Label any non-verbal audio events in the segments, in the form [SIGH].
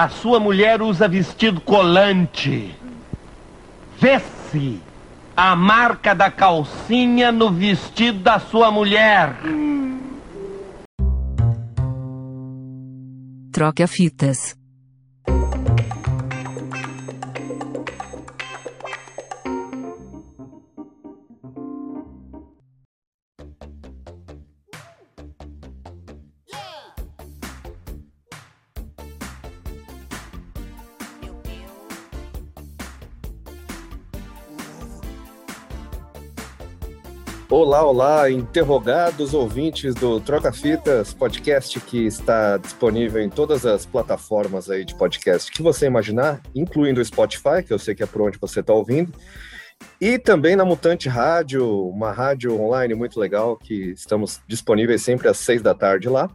A sua mulher usa vestido colante. Vê-se a marca da calcinha no vestido da sua mulher. Troca fitas. Olá, interrogados ouvintes do Troca Fitas, podcast que está disponível em todas as plataformas aí de podcast que você imaginar, incluindo o Spotify, que eu sei que é por onde você está ouvindo, e também na Mutante Rádio, uma rádio online muito legal que estamos disponíveis sempre às seis da tarde lá.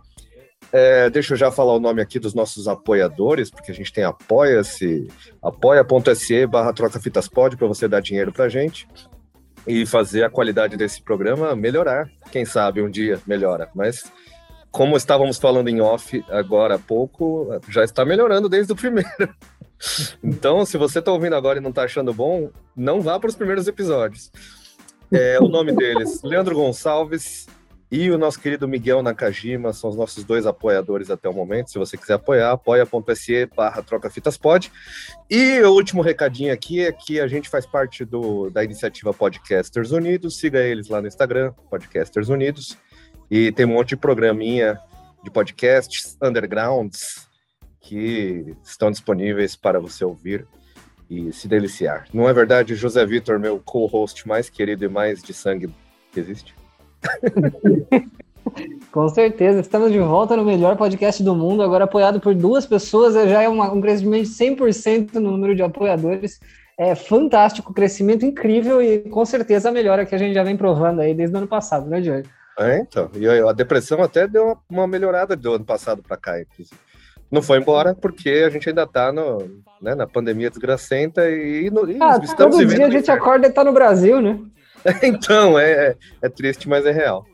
É, deixa eu já falar o nome aqui dos nossos apoiadores, porque a gente tem apoia-se, apoia.se barra troca fitas pod para você dar dinheiro pra gente e fazer a qualidade desse programa melhorar. Quem sabe um dia melhora, mas como estávamos falando em off agora há pouco, já está melhorando desde o primeiro. [LAUGHS] Então, se você está ouvindo agora e não está achando bom, não vá para os primeiros episódios. É, o nome deles, Leandro Gonçalves e o nosso querido Miguel Nakajima, são os nossos dois apoiadores até o momento. Se você quiser apoiar, apoia.se barra. E o último recadinho aqui é que a gente faz parte do, da iniciativa Podcasters Unidos. Siga eles lá no Instagram, Podcasters Unidos. E tem um monte de programinha de podcasts undergrounds que estão disponíveis para você ouvir e se deliciar. Não é verdade, José Vitor, meu co-host mais querido e mais de sangue que existe? [LAUGHS] Com certeza, estamos de volta no melhor podcast do mundo, agora apoiado por duas pessoas, já é uma, um crescimento de 100% no número de apoiadores. É fantástico, crescimento incrível e com certeza a melhora que a gente já vem provando aí desde o ano passado, né, Diogo? É, então. E a depressão até deu uma melhorada do ano passado para cá, inclusive. Não foi embora porque a gente ainda está né, na pandemia desgracenta e, no, e ah, estamos todo dia a gente acorda e está no Brasil, né? [LAUGHS] então, é, é, é triste, mas é real.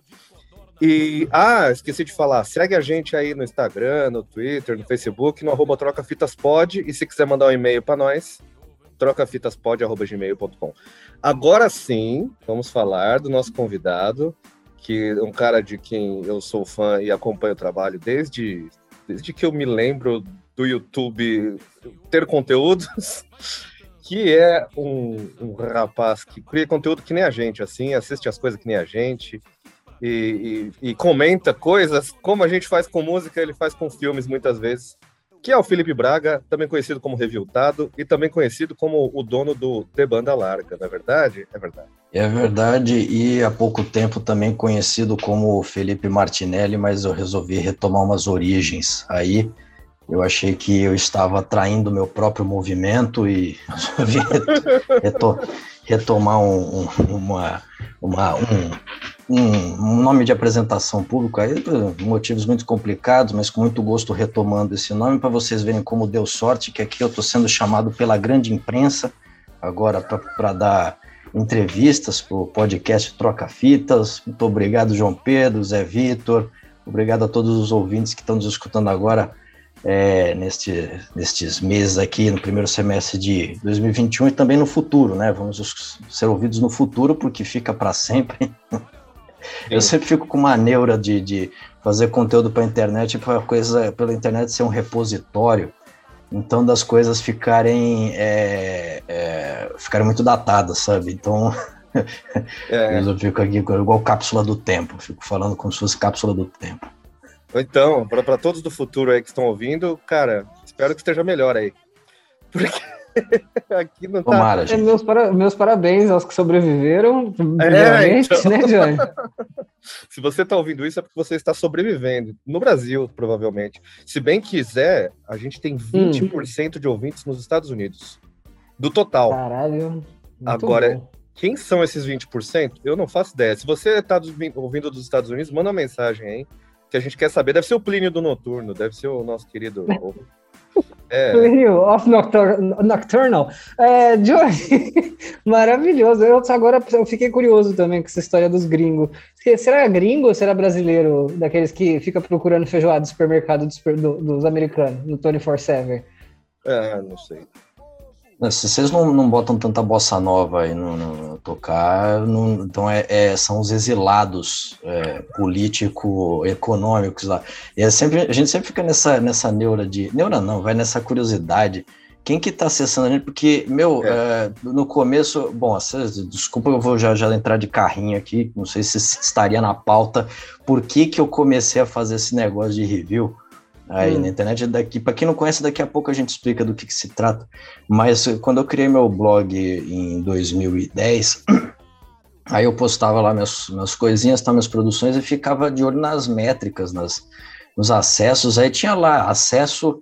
E, ah, esqueci de falar, segue a gente aí no Instagram, no Twitter, no Facebook, no arroba trocafitaspod, e se quiser mandar um e-mail para nós, trocafitaspod.gmail.com. Agora sim, vamos falar do nosso convidado, que é um cara de quem eu sou fã e acompanho o trabalho desde, desde que eu me lembro do YouTube ter conteúdos que é um, um, rapaz que cria conteúdo que nem a gente, assim, assiste as coisas que nem a gente e, e, e, comenta coisas como a gente faz com música, ele faz com filmes muitas vezes. Que é o Felipe Braga, também conhecido como Reviltado e também conhecido como o dono do The Banda Larga, não é verdade? É verdade. É verdade, e há pouco tempo também conhecido como Felipe Martinelli, mas eu resolvi retomar umas origens aí eu achei que eu estava traindo meu próprio movimento e [LAUGHS] resolvi retomar um, uma, uma, um, um, nome de apresentação pública aí, por motivos muito complicados, mas com muito gosto retomando esse nome para vocês verem como deu sorte, que aqui eu estou sendo chamado pela grande imprensa agora para dar entrevistas para o podcast Troca Fitas. Muito obrigado, João Pedro, Zé Vitor. Obrigado a todos os ouvintes que estão nos escutando agora é, neste, nestes meses aqui, no primeiro semestre de 2021 e também no futuro, né? Vamos ser ouvidos no futuro, porque fica para sempre. Eu sempre fico com uma neura de, de fazer conteúdo para a internet, para coisa pela internet ser um repositório, então das coisas ficarem é, é, ficarem muito datadas, sabe? Então é. [LAUGHS] eu fico aqui igual cápsula do tempo, fico falando como se fosse cápsula do tempo. Então, para todos do futuro aí que estão ouvindo, cara, espero que esteja melhor aí. Porque [LAUGHS] aqui não tá. Tomara, é, meus, para, meus parabéns aos que sobreviveram, é, então... né, Johnny? [LAUGHS] Se você está ouvindo isso, é porque você está sobrevivendo. No Brasil, provavelmente. Se bem quiser, a gente tem 20% hum. de ouvintes nos Estados Unidos. Do total. Caralho. Agora, bom. quem são esses 20%? Eu não faço ideia. Se você está ouvindo dos Estados Unidos, manda uma mensagem aí que a gente quer saber. Deve ser o Plínio do Noturno, deve ser o nosso querido. [LAUGHS] É. Plínio of Nocturnal. É, Johnny, [LAUGHS] maravilhoso. Eu agora eu fiquei curioso também com essa história dos gringos. Será gringo ou será brasileiro? Daqueles que fica procurando feijoada no supermercado dos, do, dos americanos, no 24-7? É, não sei. Se vocês não, não botam tanta bossa nova aí no, no tocar, não, então é, é, são os exilados é, político-econômicos lá. E é sempre, a gente sempre fica nessa, nessa neura de. Neura não, vai nessa curiosidade. Quem que tá acessando a gente? Porque, meu, é. é no começo, bom, desculpa, eu vou já, já entrar de carrinho aqui, não sei se estaria na pauta, por que que eu comecei a fazer esse negócio de review aí hum. na internet. Daqui, para quem não conhece, daqui a pouco a gente explica do que, que se trata. Mas quando eu criei meu blog em 2010, [CLEARS THROAT] aí eu postava lá minhas, minhas coisinhas, tá, minhas produções e ficava de olho nas métricas, nas, nos acessos. Aí tinha lá acesso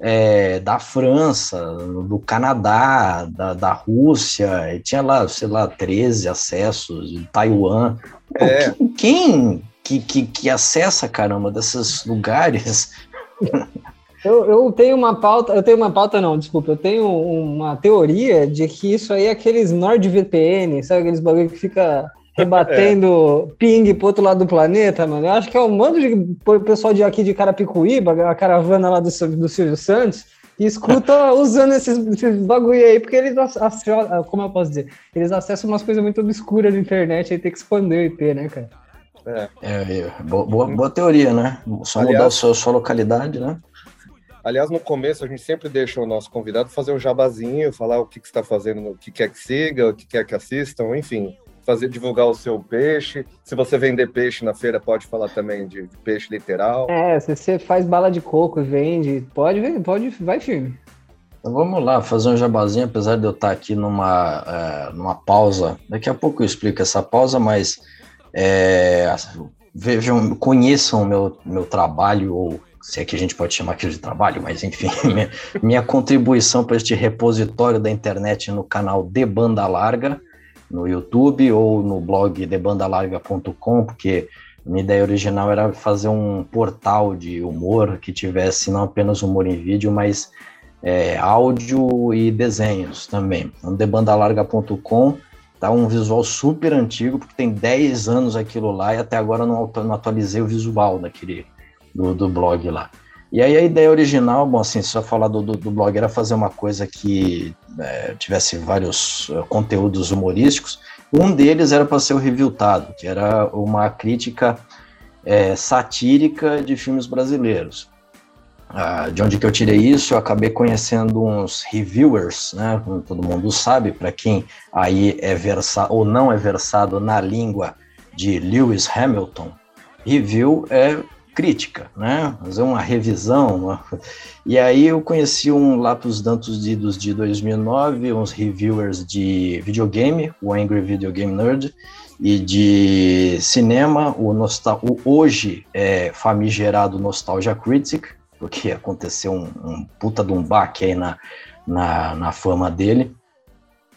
é, da França, do Canadá, da, da Rússia, e tinha lá, sei lá, 13 acessos, de Taiwan. É. Quem, que, que, que acessa, caramba, desses lugares Eu, eu, tenho uma pauta, eu tenho uma pauta não, desculpa, eu tenho uma teoria de que isso aí é aqueles NordVPN, sabe aqueles bagulho que fica rebatendo [LAUGHS] é. ping pro outro lado do planeta, mano. Eu acho que é um mando de pessoal de aqui de Carapicuíba, a caravana lá do, do Silvio Santos, que escuta [LAUGHS] usando esses, esses bagulho aí, porque eles acessam, como eu posso dizer, eles acessam umas coisas muito obscuras na internet, aí tem que expandir o IP, né, cara? É. é, é boa, boa, teoria, né? Só aliás, mudar a sua, sua localidade, né? Aliás, no começo a gente sempre deixa o nosso convidado fazer um jabazinho, falar o que, que está fazendo, o que quer que siga, o que quer que assistam, enfim, fazer divulgar o seu peixe. Se você vender peixe na feira, pode falar também de, de peixe literal. É, se você faz bala de coco e vende, pode, pode, vai firme. Então vamos lá, fazer um jabazinho, apesar de eu estar aqui numa, é, numa pausa. Daqui a pouco eu explico essa pausa, mas é, vejam, conheçam meu, meu trabalho, ou se é que a gente pode chamar aquilo de trabalho, mas enfim, [LAUGHS] minha, minha contribuição para este repositório da internet no canal De Banda Larga, no YouTube ou no blog debandalarga.com, porque minha ideia original era fazer um portal de humor que tivesse não apenas humor em vídeo, mas é, áudio e desenhos também. Então, debandalarga.com Tá um visual super antigo, porque tem 10 anos aquilo lá e até agora não, não atualizei o visual daquele do, do blog lá. E aí a ideia original, bom, assim, só falar do, do, do blog era fazer uma coisa que é, tivesse vários uh, conteúdos humorísticos. Um deles era para ser o Reviewtado, que era uma crítica é, satírica de filmes brasileiros. Ah, de onde que eu tirei isso? Eu acabei conhecendo uns reviewers, né? Como todo mundo sabe, para quem aí é versado ou não é versado na língua de Lewis Hamilton, review é crítica, né? Fazer uma revisão. Uma... [LAUGHS] E aí eu conheci um Lapus Dantos Didos de 2009, uns reviewers de videogame, o Angry Video Game Nerd, e de cinema, o, nostal... o hoje é famigerado Nostalgia Critic, porque aconteceu um, um puta de um baque aí na, na, na fama dele.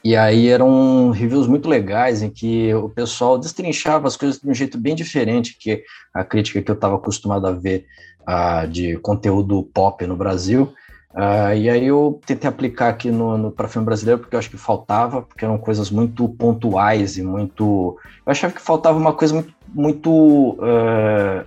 E aí eram reviews muito legais em que o pessoal destrinchava as coisas de um jeito bem diferente que a crítica que eu estava acostumado a ver uh, de conteúdo pop no Brasil. Uh, e aí eu tentei aplicar aqui no, no para filme brasileiro porque eu acho que faltava, porque eram coisas muito pontuais e muito. Eu achava que faltava uma coisa muito, muito uh,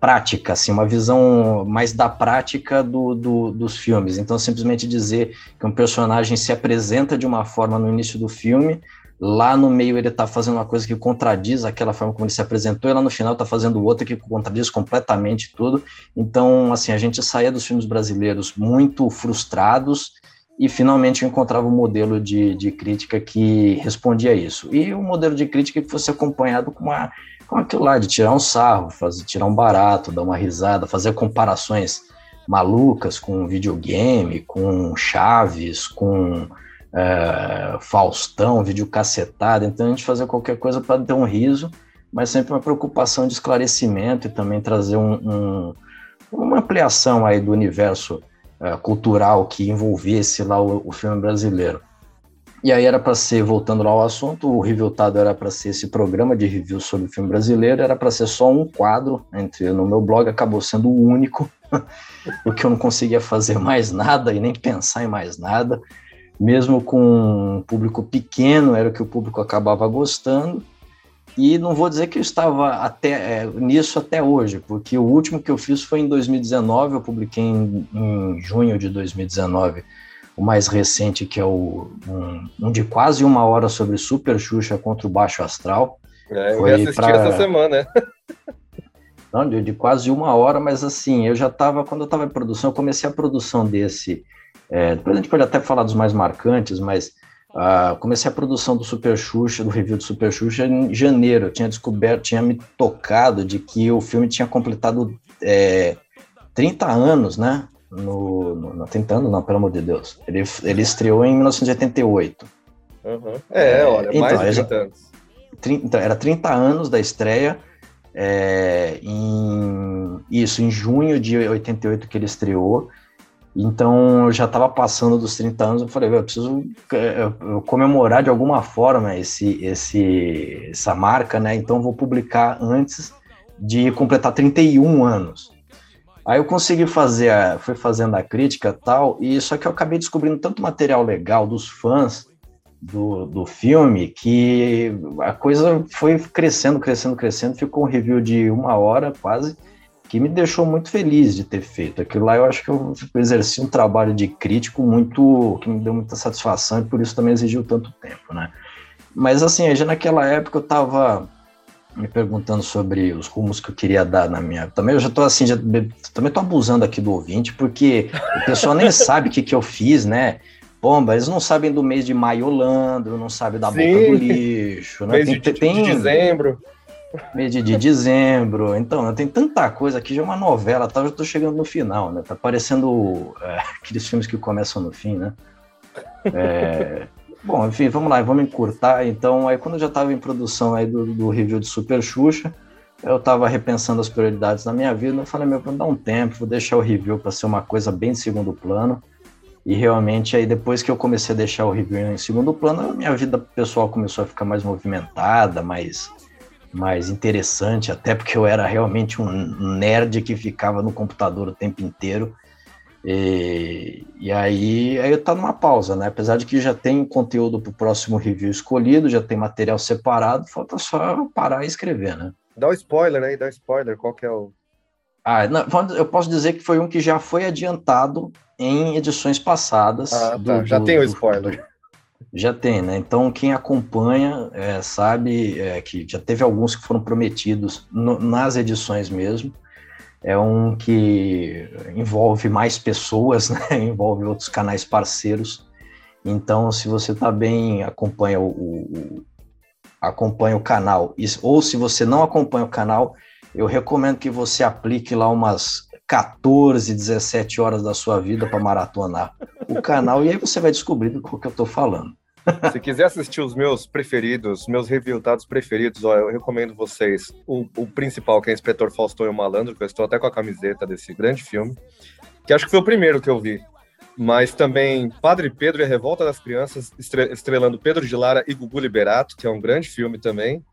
prática, assim, uma visão mais da prática do, do, dos filmes. Então, simplesmente dizer que um personagem se apresenta de uma forma no início do filme, lá no meio ele está fazendo uma coisa que contradiz aquela forma como ele se apresentou, e lá no final está fazendo outra que contradiz completamente tudo. Então, assim, a gente saía dos filmes brasileiros muito frustrados e finalmente eu encontrava um modelo de, de crítica que respondia a isso. E um modelo de crítica que fosse acompanhado com uma com aquilo lá de tirar um sarro, fazer, tirar um barato, dar uma risada, fazer comparações malucas com videogame, com Chaves, com é, Faustão, vídeo cacetado. Então a gente fazia qualquer coisa para ter um riso, mas sempre uma preocupação de esclarecimento e também trazer um, um, uma ampliação aí do universo é, cultural que envolvesse lá o, o filme brasileiro. E aí era para ser, voltando lá ao assunto, o Reviewtado era para ser esse programa de review sobre o filme brasileiro, era para ser só um quadro entre no meu blog, acabou sendo o único, [LAUGHS] porque eu não conseguia fazer mais nada e nem pensar em mais nada. Mesmo com um público pequeno, era o que o público acabava gostando. E não vou dizer que eu estava até é, nisso até hoje, porque o último que eu fiz foi em 2019, eu publiquei em, em junho de 2019 o mais recente, que é o, um, um, de quase uma hora sobre Super Xuxa contra o Baixo Astral. É, eu foi assisti pra... essa semana. [LAUGHS] Não, de, de, quase uma hora, mas assim, eu já estava, quando eu estava em produção, eu comecei a produção desse. É, depois a gente pode até falar dos mais marcantes, mas Uh, comecei a produção do Super Xuxa, do review do Super Xuxa em janeiro. Eu tinha descoberto, tinha me tocado de que o filme tinha completado é, 30 anos, né? No, no, 30 anos, não, pelo amor de Deus. Ele, ele estreou em 1988. Uhum. É, olha, então, mais de 30 anos. 30, então, era 30 anos da estreia. É, em, isso, em junho de 88 que ele estreou. Então eu já estava passando dos 30 anos, eu falei, eu preciso é, comemorar de alguma forma esse, esse, essa marca, né? Então vou publicar antes de completar 31 anos. Aí eu consegui fazer, a, fui fazendo a crítica tal, e só que eu acabei descobrindo tanto material legal dos fãs do, do filme que a coisa foi crescendo, crescendo, crescendo. Ficou um review de uma hora quase que me deixou muito feliz de ter feito. Aquilo lá eu acho que eu exerci um trabalho de crítico muito que me deu muita satisfação e por isso também exigiu tanto tempo, né? Mas assim, já naquela época eu estava me perguntando sobre os rumos que eu queria dar na minha. Também eu já estou assim, já, também tô abusando aqui do ouvinte, porque o pessoal nem [LAUGHS] sabe o que, que eu fiz, né? Bomba, eles não sabem do mês de maio Landro, não sabem da Sim. boca do lixo, né? Mês tem, de, tem, de dezembro mês de dezembro. Então, tem tanta coisa aqui, já é uma novela, tá? Eu tô chegando no final, né? Tá parecendo é, [LAUGHS] aqueles filmes que começam no fim, né? É, bom, enfim, vamos lá, vamos encurtar. Então, aí quando eu já estava em produção aí do, do, review de Super Xuxa, eu estava repensando as prioridades na minha vida. Eu falei, meu, vou dar um tempo, vou deixar o review para ser uma coisa bem de segundo plano. E realmente, aí depois que eu comecei a deixar o review em segundo plano, a minha vida pessoal começou a ficar mais movimentada, mais mais interessante, até porque eu era realmente um nerd que ficava no computador o tempo inteiro. E, e aí, aí tá numa pausa, né? Apesar de que já tem conteúdo para o próximo review escolhido, já tem material separado, falta só parar e escrever, né? Dá o um spoiler aí, dá um spoiler, qual que é o. Ah, não, eu posso dizer que foi um que já foi adiantado em edições passadas. Ah, tá. do, já do, tem o spoiler. Do, já tem, né? Então, quem acompanha é, sabe é, que já teve alguns que foram prometidos no, nas edições mesmo. É um que envolve mais pessoas, [LAUGHS] né? envolve outros canais parceiros. Então, se você está bem, acompanha o, o, acompanha o canal, ou se você não acompanha o canal, eu recomendo que você aplique lá umas 14, 17 horas da sua vida para maratonar o canal e aí você vai descobrir do que eu estou falando. Se quiser assistir os meus preferidos, meus reviewtados preferidos, ó, eu recomendo vocês o, o principal, que é Inspetor Faustão e o Malandro, que eu estou até com a camiseta desse grande filme, que acho que foi o primeiro que eu vi. Mas também Padre Pedro e a Revolta das Crianças, estrelando Pedro de Lara e Gugu Liberato, que é um grande filme também.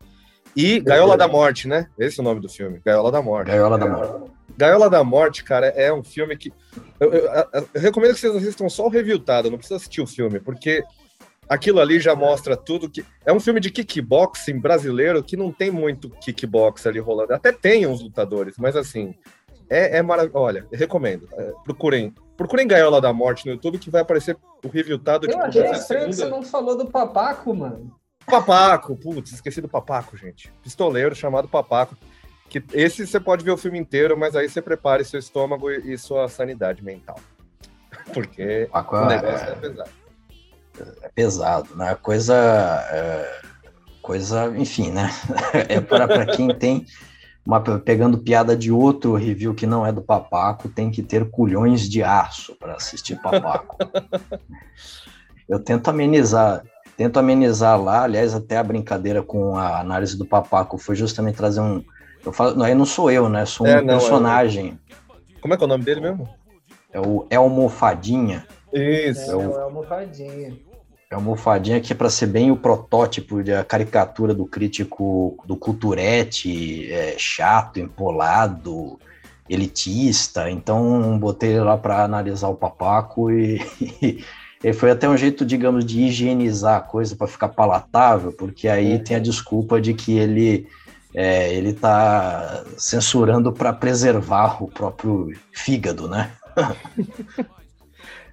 E Gaiola da Morte, né? Esse é o nome do filme, Gaiola da Morte. Gaiola da Morte. Gaiola da Morte, cara, é um filme que. Eu, eu, eu, eu recomendo que vocês assistam só o reviewtado, não precisa assistir o filme, porque aquilo ali já mostra tudo que. É um filme de kickboxing brasileiro que não tem muito kickbox ali rolando. Até tem uns lutadores, mas assim. É, é maravilhoso. Olha, recomendo. É, procurem. Procurem Gaiola da Morte no YouTube que vai aparecer o reviewtado. Eu tipo, achei estranho que você não falou do Papaco, mano. Papaco, putz, esqueci do Papaco, gente. Pistoleiro chamado Papaco. Que esse você pode ver o filme inteiro, mas aí você prepare seu estômago e, sua sanidade mental. [LAUGHS] Porque Paco, o negócio é, é pesado. É pesado, né? Coisa. É, coisa, enfim, né? [LAUGHS] É para quem tem. Uma, pegando piada de outro review que não é do Papaco, tem que ter culhões de aço para assistir Papaco. [LAUGHS] Eu tento amenizar tento amenizar lá, aliás, até a brincadeira com a análise do Papaco foi justamente trazer um, eu falo, não, aí não sou eu, né? Sou um é, não, personagem. É o... Como é que é o nome dele mesmo? É o Elmo Fadinha. Isso. É, o Elmo Fadinha. Elmo Fadinha, que é para ser bem o protótipo da caricatura do crítico do culturete, é, chato, empolado, elitista. Então, botei ele lá para analisar o papaco e, ele [LAUGHS] foi até um jeito, digamos, de higienizar a coisa para ficar palatável, porque aí é. tem a desculpa de que ele é, ele está censurando para preservar o próprio fígado, né? [LAUGHS]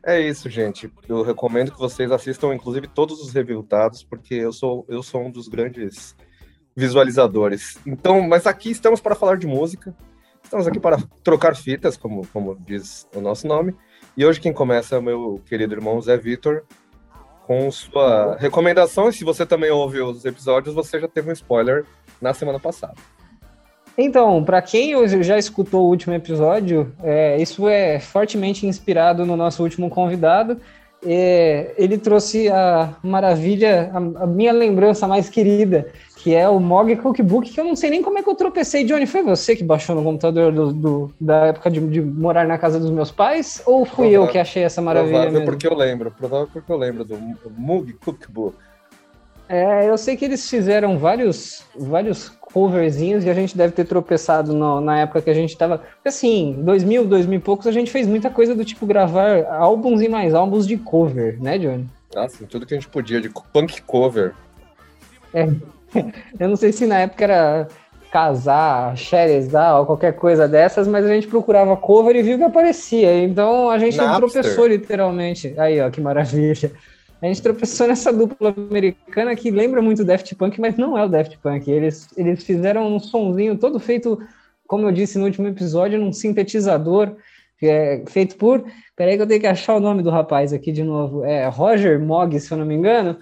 é isso, gente. Eu recomendo que vocês assistam, inclusive, todos os reviltados, porque eu sou, eu sou um dos grandes visualizadores. Então, mas aqui estamos para falar de música. Estamos aqui para trocar fitas, como, como diz o nosso nome. E hoje quem começa é meu querido irmão Zé Vitor, com sua recomendação. E se você também ouve os episódios, você já teve um spoiler na semana passada. Então, para quem já escutou o último episódio, é, isso é fortemente inspirado no nosso último convidado. É, ele trouxe a maravilha, a, a, minha lembrança mais querida, que é o Mog Cookbook, que eu não sei nem como é que eu tropecei. Johnny, foi você que baixou no computador do, do da época de, de, morar na casa dos meus pais? Ou fui provável, eu que achei essa maravilha? Provável mesmo? porque eu lembro, provável porque eu lembro do Mug Cookbook. É, eu sei que eles fizeram vários, vários coverzinhos e a gente deve ter tropeçado no, na época que a gente tava. Assim, 2000, 2000 e poucos, a gente fez muita coisa do tipo gravar álbuns e mais álbuns de cover, né, Johnny? Ah, sim, tudo que a gente podia, de punk cover. É. [LAUGHS] Eu não sei se na época era casar, xerezar ou qualquer coisa dessas, mas a gente procurava cover e viu que aparecia. Então a gente Napster. tropeçou literalmente. Aí, ó, que maravilha. A gente tropeçou nessa dupla americana que lembra muito Daft Punk, mas não é o Daft Punk. Eles, eles fizeram um sonzinho todo feito, como eu disse no último episódio, num sintetizador é feito por. Peraí, que eu tenho que achar o nome do rapaz aqui de novo. É Roger Mogg, se eu não me engano.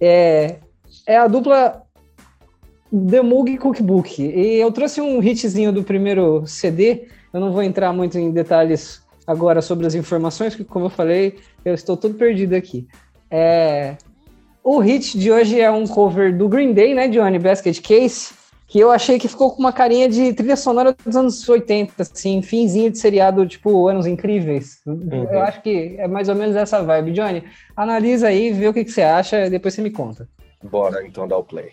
É, é a dupla The Moog Cookbook. E eu trouxe um hitzinho do primeiro CD. Eu não vou entrar muito em detalhes agora sobre as informações, porque, como eu falei, eu estou todo perdido aqui. É... O hit de hoje é um cover do Green Day, né, Johnny Basket Case, que eu achei que ficou com uma carinha de trilha sonora dos anos 80, assim, finzinho de seriado, tipo, Anos Incríveis. Uhum. Eu acho que é mais ou menos essa vibe. Johnny, analisa aí, vê o que, que você acha, depois você me conta. Bora, então, dar o play.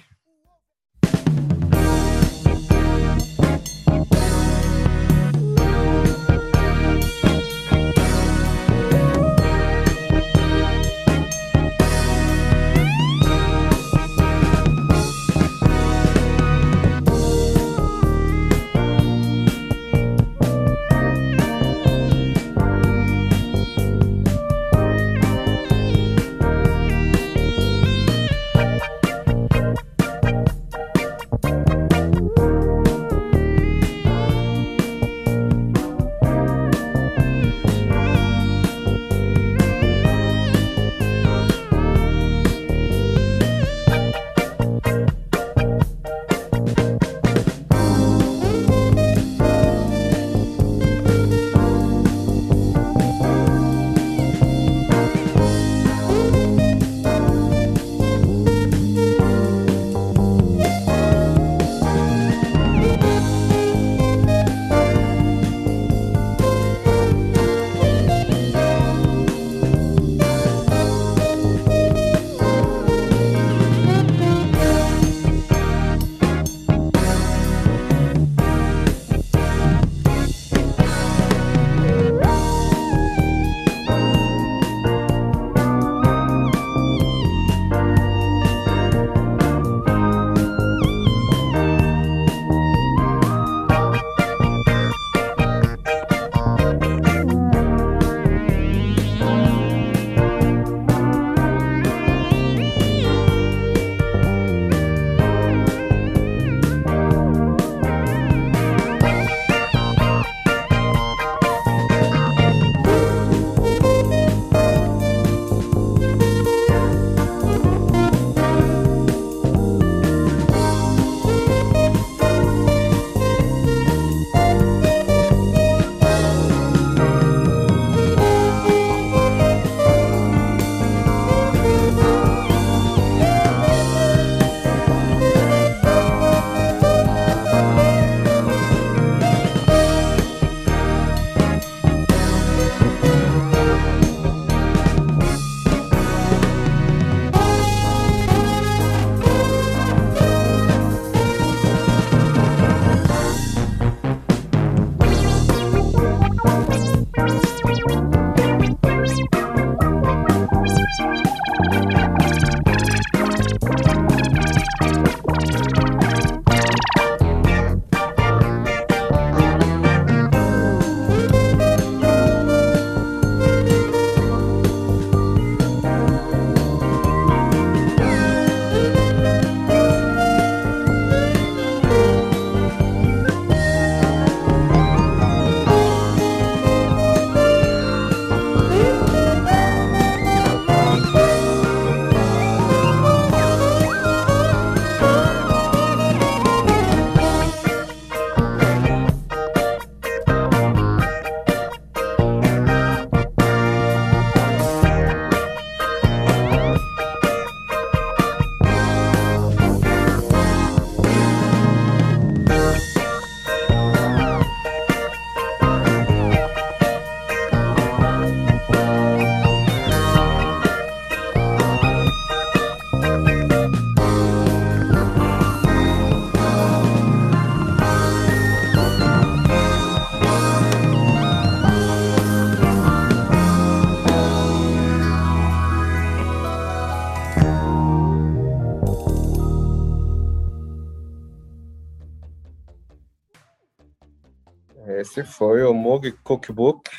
Foi o Moog Cookbook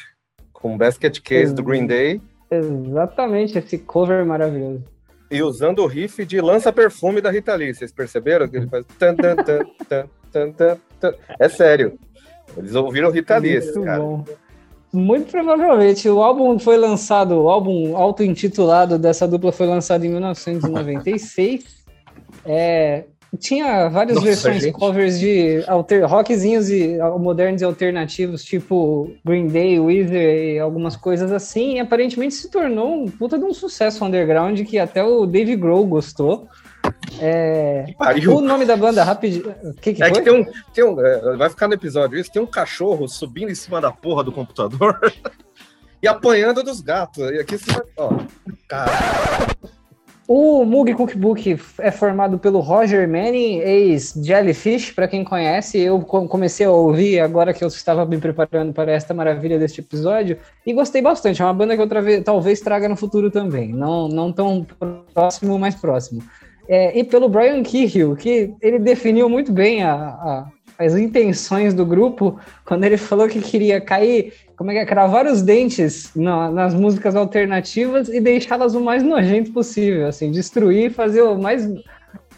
com Basket Case do Green Day. Exatamente, esse cover maravilhoso. E usando o riff de Lança Perfume da Rita Lee. Vocês perceberam que ele faz. Tan, tan, tan, tan, tan, tan, tan. É sério. Eles ouviram Rita Lee, Muito cara. bom. Muito provavelmente. O álbum foi lançado, o álbum auto-intitulado dessa dupla foi lançado em 1996. É, tinha várias Nossa, versões gente. covers de alter, rockzinhos e modernos e alternativos, tipo Green Day, Weezer e algumas coisas assim. E aparentemente se tornou um puta de um sucesso underground que até o Dave Grohl gostou. É, o nome da banda, rapidinho. O que, que É foi? que tem um, tem um. é, Vai ficar no episódio isso. Tem um cachorro subindo em cima da porra do computador [LAUGHS] e apanhando dos gatos. E aqui você vai. Ó. Cara, O Moog Cookbook é formado pelo Roger Manning, ex-Jellyfish, para quem conhece. Eu co- comecei a ouvir agora que eu estava me preparando para esta maravilha deste episódio e gostei bastante. É uma banda que vez, talvez traga no futuro também. Não, não tão próximo, mas próximo. É, e pelo Brian Kehill, que ele definiu muito bem a- a- as intenções do grupo quando ele falou que queria cair, como é que é, cravar os dentes na- nas músicas alternativas e deixá-las o mais nojento possível, assim, destruir, fazer o mais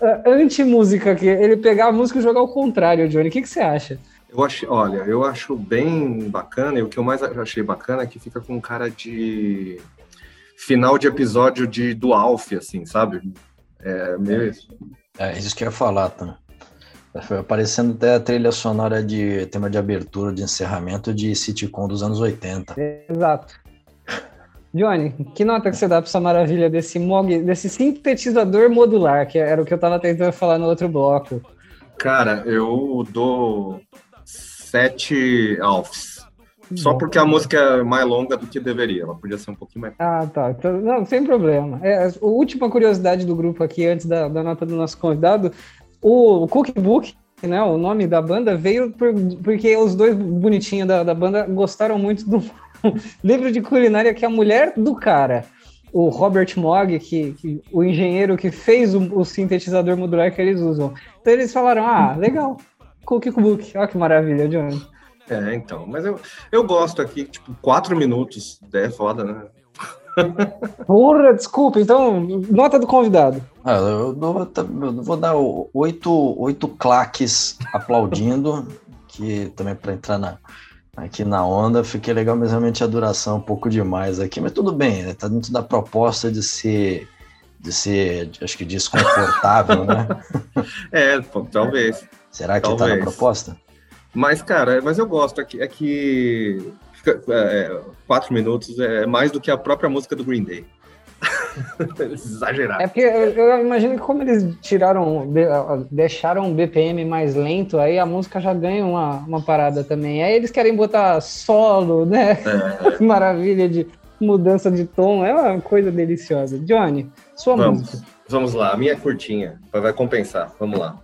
ah, anti-música que ele pegar a música e jogar ao contrário, Johnny. O que, que você acha? eu achei, olha, eu acho bem bacana, e o que eu mais achei bacana é que fica com cara de final de episódio de do Alf, assim, sabe? É meio isso. É isso que eu ia falar, tá? Foi aparecendo até a trilha sonora de tema de abertura, de encerramento de sitcom dos anos 80. Exato. Johnny, que nota que você dá para essa maravilha desse Moog, desse sintetizador modular, que era o que eu estava tentando falar no outro bloco? Cara, eu dou sete Alfs. Só porque a música é mais longa do que deveria. Ela podia ser um pouquinho mais. Ah, tá. Então, não, sem problema. É, a última curiosidade do grupo aqui, antes da, da nota do nosso convidado, o Cookbook, né, o nome da banda, veio por- porque os dois bonitinhos da, da banda gostaram muito do [LAUGHS] livro de culinária que a mulher do cara, o Robert Moog, que, que- o engenheiro que fez o, o sintetizador modular que eles usam. Então eles falaram, ah, legal, Cookbook, olha que maravilha, Johnny. É, então. Mas eu, eu gosto aqui, tipo, quatro minutos. É foda, né? Porra, desculpa, então, nota do convidado. Ah, eu, dou- eu vou dar oito, oito claques aplaudindo, que também para entrar na, aqui na onda, fiquei legal, mas realmente a duração é um pouco demais aqui, mas tudo bem, né? tá dentro da proposta de ser, de ser, acho que desconfortável, né? [LAUGHS] É, pô, talvez. Será que tá na Talvez. proposta? Mas, cara, mas eu gosto aqui. É que fica- é, quatro minutos é mais do que a própria música do Green Day. [LAUGHS] Exagerado. É porque eu, eu imagino que como eles tiraram, de- deixaram o BPM mais lento, aí a música já ganha uma, uma parada também. Aí eles querem botar solo, né? É, [LAUGHS] Maravilha de mudança de tom, é uma coisa deliciosa. Johnny, sua Vamos. música. Vamos lá, a minha é curtinha, vai compensar. Vamos lá.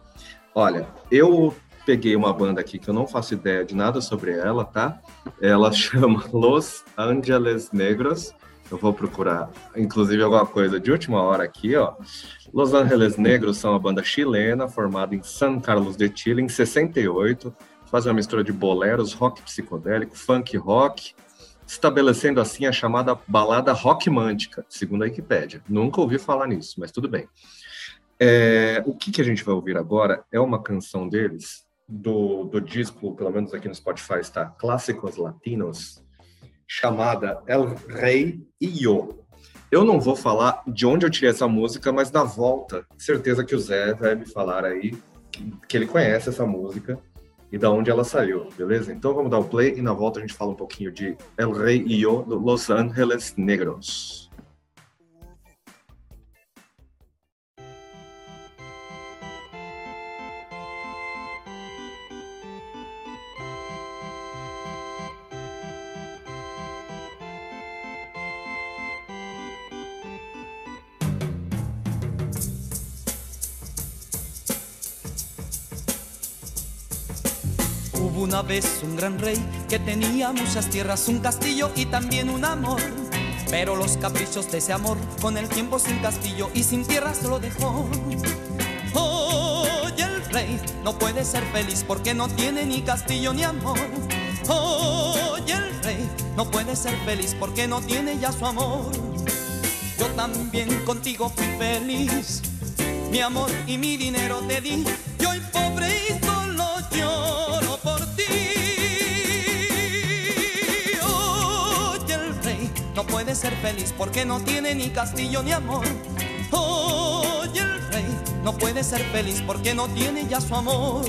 Olha, eu peguei uma banda aqui que eu não faço ideia de nada sobre ela, tá? Ela [LAUGHS] chama Los Angeles Negros. Eu vou procurar, inclusive, alguma coisa de última hora aqui, ó. Los Angeles Negros são uma banda chilena formada em San Carlos de Chile em 68. Faz uma mistura de boleros, rock psicodélico, funk rock, estabelecendo assim a chamada balada rockmântica, segundo a Wikipédia. Nunca ouvi falar nisso, mas tudo bem. É, o que, que a gente vai ouvir agora é uma canção deles, do, do disco, pelo menos aqui no Spotify está, Clássicos Latinos, chamada El Rei e Yo. Eu não vou falar de onde eu tirei essa música, mas na volta, certeza que o Zé vai me falar aí que, que ele conhece essa música e da onde ela saiu, beleza? Então vamos dar o play e na volta a gente fala um pouquinho de El Rei e Yo, Los Angeles Negros. Una vez un gran rey que tenía muchas tierras, un castillo y también un amor. Pero los caprichos de ese amor, con el tiempo sin castillo y sin tierras lo dejó. Hoy el rey no puede ser feliz porque no tiene ni castillo ni amor. Oye, el rey no puede ser feliz porque no tiene ya su amor. Yo también contigo fui feliz. Mi amor y mi dinero te di. Y hoy pobre puede ser feliz porque no tiene ni castillo ni amor. Oye, el rey no puede ser feliz porque no tiene ya su amor.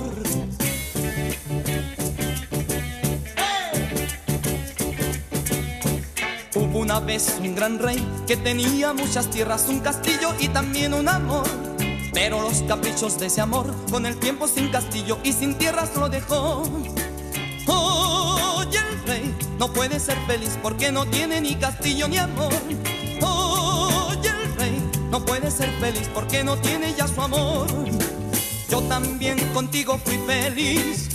Hubo una vez un gran rey que tenía muchas tierras, un castillo y también un amor. Pero los caprichos de ese amor, con el tiempo sin castillo y sin tierras lo dejó. No puede ser feliz porque no tiene ni castillo ni amor. Oye, el rey no puede ser feliz porque no tiene ya su amor. Yo también contigo fui feliz.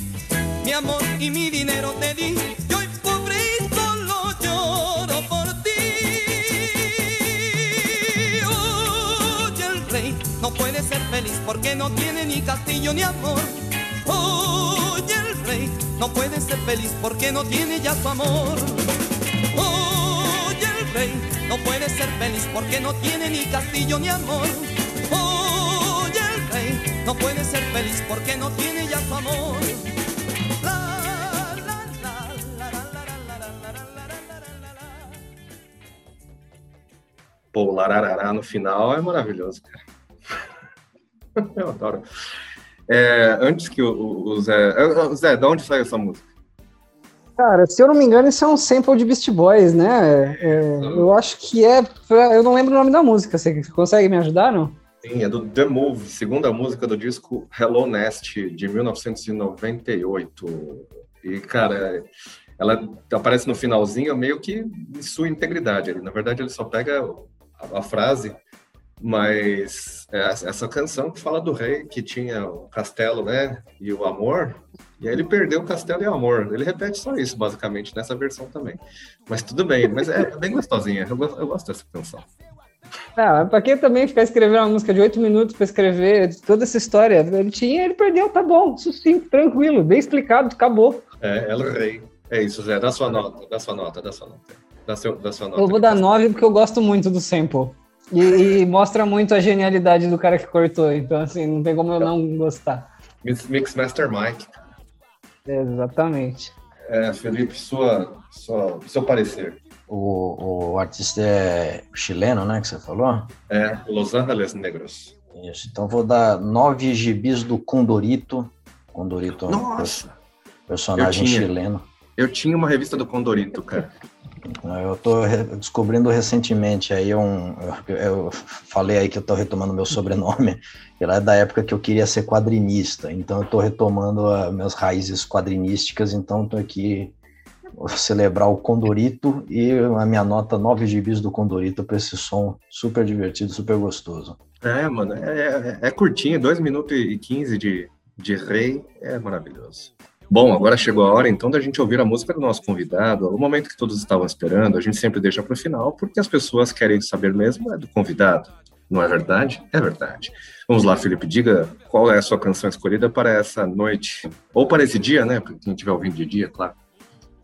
Mi amor y mi dinero te di. Y hoy pobre y solo lloro por ti. Oye, el rey no puede ser feliz porque no tiene ni castillo ni amor no puede ser feliz porque no tiene ya su amor. Oye el rey, no puede ser feliz porque no tiene ni castillo ni amor. Oye el rey, no puede ser feliz porque no tiene ya su amor. Pô, lararará no final é maravilhoso, cara. Eu adoro. É, antes que o, o- o Zé. é, Zé, de onde saiu essa música? Cara, se eu não me engano, isso é um sample de Beast Boys, né? É, eu acho que é. pra- Eu não lembro o nome da música. Você consegue me ajudar, não? Sim, é do The Move, segunda música do disco Hello Nest, de 1998. E, cara, ela aparece no finalzinho meio que em sua integridade. Na verdade, ele só pega a, a frase, mas é essa canção que fala do rei que tinha o castelo, né, e o amor, e aí ele perdeu o castelo e o amor. Ele repete só isso, basicamente, nessa versão também. Mas tudo bem, mas é, é bem gostosinha. Eu, gosto- eu gosto dessa canção. Ah, pra que também ficar escrevendo uma música de oito minutos pra escrever toda essa história? Ele tinha, ele perdeu, tá bom, sucinto, tranquilo, bem explicado, acabou. É, El Rei. É isso, Zé. Dá sua nota, dá sua nota, dá sua nota. Dá, seu, dá sua nota. Eu vou dar nove porque eu gosto muito do sample. E, e mostra muito a genialidade do cara que cortou, então assim, não tem como eu não gostar. Mix, Mix Master Mike. Exatamente. É, Felipe, sua, sua, seu parecer. O, o artista é chileno, né, que você falou? É, Los Angeles Negros. Isso, então vou dar nove gibis do Condorito. Condorito é um Nossa! personagem Eu tinha. chileno. Eu tinha uma revista do Condorito, cara. Eu re- descobrindo recentemente aí um. Eu, eu falei aí que eu tô retomando meu sobrenome. [LAUGHS] Ele é da época que eu queria ser quadrinista. Então eu tô retomando as minhas raízes quadrinísticas. Então tô aqui celebrar o Condorito e a minha nota nove gibis do Condorito para esse som super divertido, super gostoso. É, mano, é, é, é curtinho, 2 minutos e 15 de, de rei, é maravilhoso. Bom, agora chegou a hora então da gente ouvir a música do nosso convidado, o momento que todos estavam esperando, a gente sempre deixa para o final, porque as pessoas querem saber mesmo é do convidado. Não é verdade? É verdade. Vamos lá, Felipe, diga qual é a sua canção escolhida para essa noite, ou para esse dia, né? Para quem estiver ouvindo de dia, claro.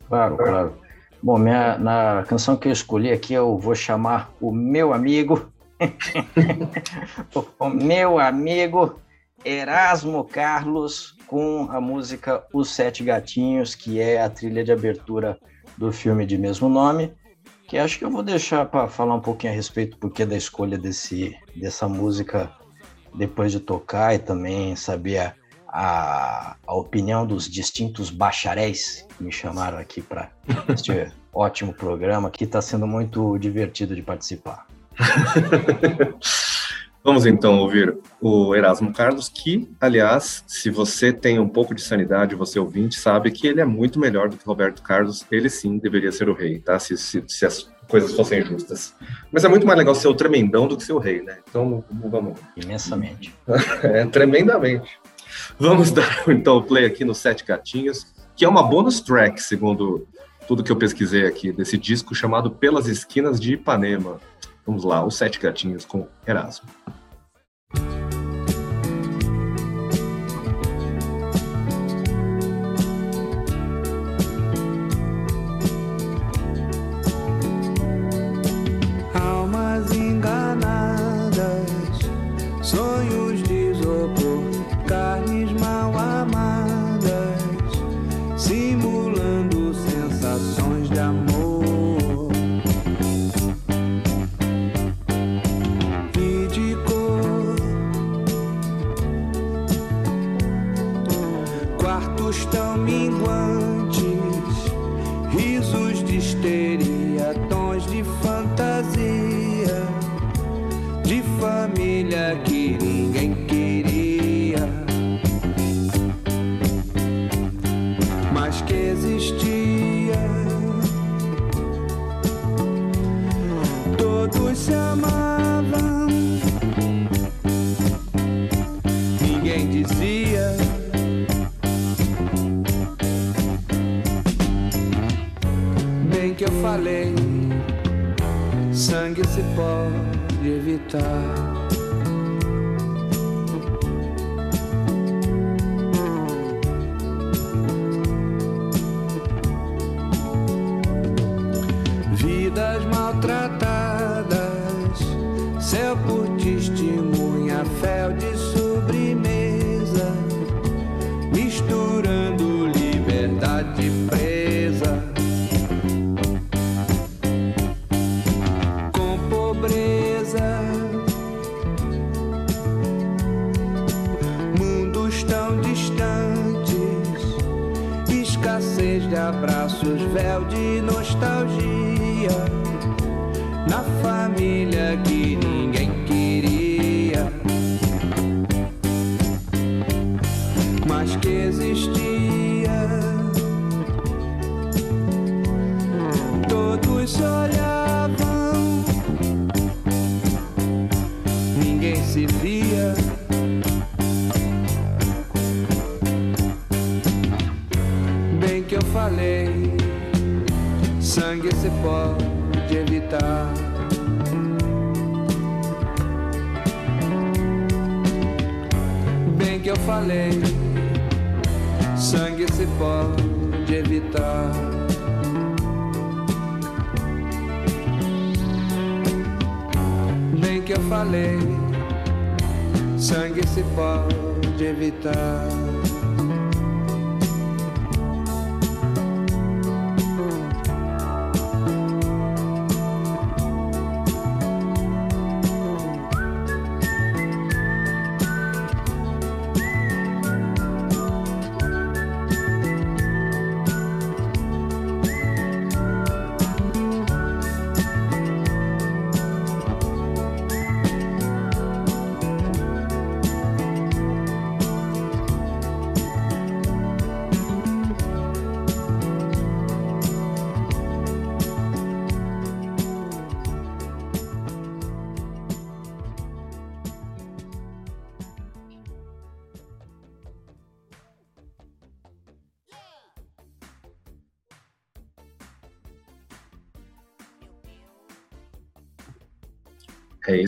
Claro, claro. Bom, minha, na canção que eu escolhi aqui eu vou chamar o meu amigo, o, [LAUGHS] o meu amigo Erasmo Carlos com a música Os Sete Gatinhos, que é a trilha de abertura do filme de mesmo nome, que acho que eu vou deixar para falar um pouquinho a respeito do porquê da escolha desse, dessa música depois de tocar e também saber a, a, a opinião dos distintos bacharéis que me chamaram aqui para este [LAUGHS] ótimo programa, que está sendo muito divertido de participar. Vamos então ouvir o Erasmo Carlos, que, aliás, se você tem um pouco de sanidade, você ouvinte, sabe que ele é muito melhor do que Roberto Carlos. Ele sim deveria ser o rei, tá? Se, se, se as coisas fossem justas. Mas é muito mais legal ser o tremendão do que ser o rei, né? Então vamos. Imensamente. [LAUGHS] É, tremendamente. Vamos [LAUGHS] dar então o play aqui no Sete Gatinhos, que é uma bonus track, segundo tudo que eu pesquisei aqui, desse disco chamado Pelas Esquinas de Ipanema. Vamos lá, os Sete Gatinhos com Erasmo. Falei, sangue se pode evitar.